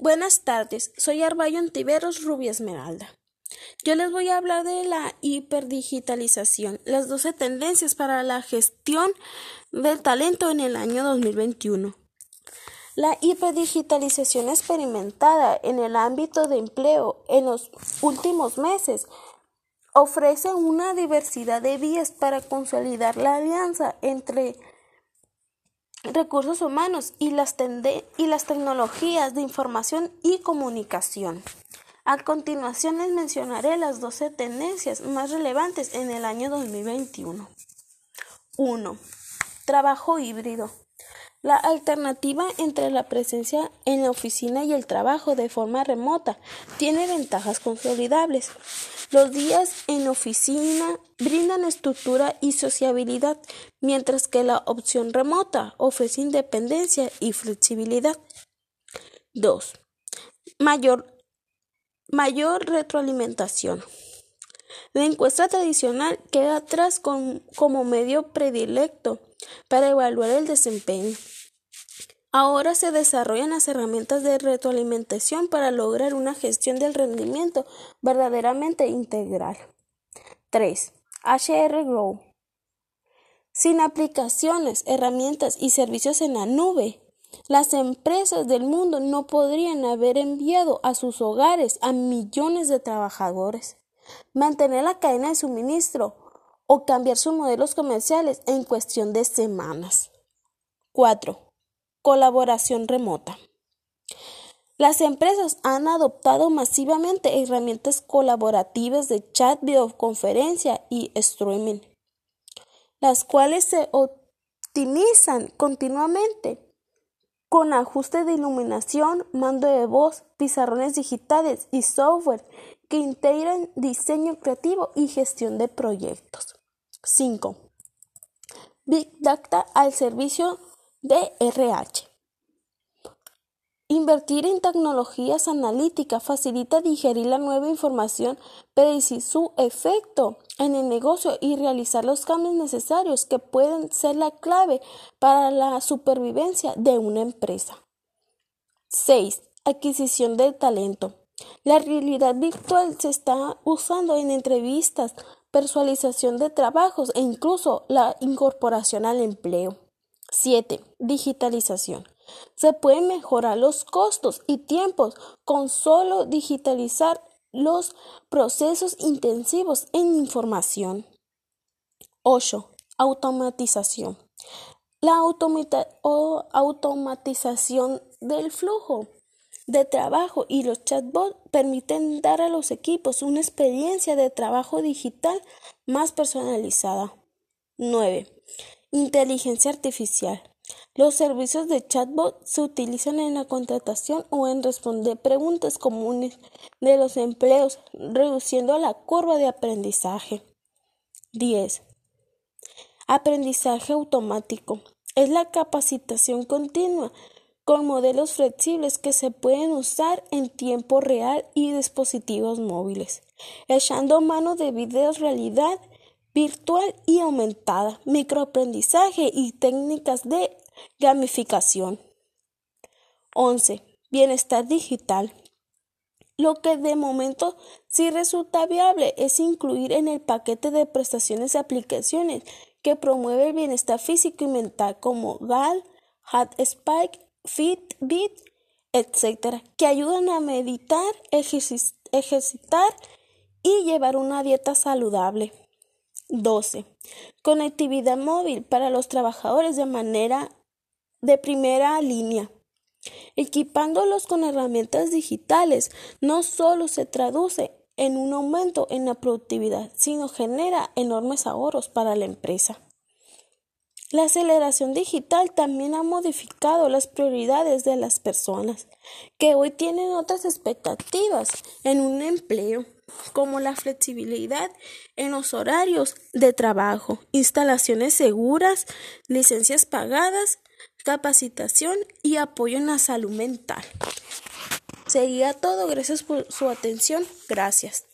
Buenas tardes, soy Arbayo Antiveros Rubia Esmeralda. Yo les voy a hablar de la hiperdigitalización, las 12 tendencias para la gestión del talento en el año 2021. La hiperdigitalización experimentada en el ámbito de empleo en los últimos meses ofrece una diversidad de vías para consolidar la alianza entre recursos humanos y las, y las tecnologías de información y comunicación. A continuación les mencionaré las 12 tendencias más relevantes en el año 2021. 1. Trabajo híbrido. La alternativa entre la presencia en la oficina y el trabajo de forma remota tiene ventajas consolidables. Los días en oficina brindan estructura y sociabilidad, mientras que la opción remota ofrece independencia y flexibilidad. 2. Mayor, mayor retroalimentación. La encuesta tradicional queda atrás como medio predilecto para evaluar el desempeño. Ahora se desarrollan las herramientas de retroalimentación para lograr una gestión del rendimiento verdaderamente integral. 3. HR Grow. Sin aplicaciones, herramientas y servicios en la nube, las empresas del mundo no podrían haber enviado a sus hogares a millones de trabajadores. Mantener la cadena de suministro o cambiar sus modelos comerciales en cuestión de semanas. 4. Colaboración remota. Las empresas han adoptado masivamente herramientas colaborativas de chat, videoconferencia y streaming, las cuales se optimizan continuamente con ajuste de iluminación, mando de voz, pizarrones digitales y software que integran diseño creativo y gestión de proyectos. 5. Big Data al servicio DRH. Invertir en tecnologías analíticas facilita digerir la nueva información, predecir su efecto en el negocio y realizar los cambios necesarios que pueden ser la clave para la supervivencia de una empresa. 6. Adquisición del talento. La realidad virtual se está usando en entrevistas, personalización de trabajos e incluso la incorporación al empleo. 7. Digitalización. Se pueden mejorar los costos y tiempos con solo digitalizar los procesos intensivos en información. 8. Automatización. La automatización del flujo de trabajo y los chatbots permiten dar a los equipos una experiencia de trabajo digital más personalizada. 9. Inteligencia artificial. Los servicios de chatbot se utilizan en la contratación o en responder preguntas comunes de los empleos, reduciendo la curva de aprendizaje. 10. Aprendizaje automático. Es la capacitación continua con modelos flexibles que se pueden usar en tiempo real y dispositivos móviles, echando mano de videos realidad virtual y aumentada, microaprendizaje y técnicas de gamificación. 11. Bienestar digital. Lo que de momento sí resulta viable es incluir en el paquete de prestaciones y aplicaciones que promueve el bienestar físico y mental como GAL, HeartSpike, Fitbit, etc., que ayudan a meditar, ejercitar y llevar una dieta saludable. 12. Conectividad móvil para los trabajadores de manera de primera línea. Equipándolos con herramientas digitales no solo se traduce en un aumento en la productividad, sino genera enormes ahorros para la empresa. La aceleración digital también ha modificado las prioridades de las personas, que hoy tienen otras expectativas en un empleo como la flexibilidad en los horarios de trabajo, instalaciones seguras, licencias pagadas, capacitación y apoyo en la salud mental. Sería todo. Gracias por su atención. Gracias.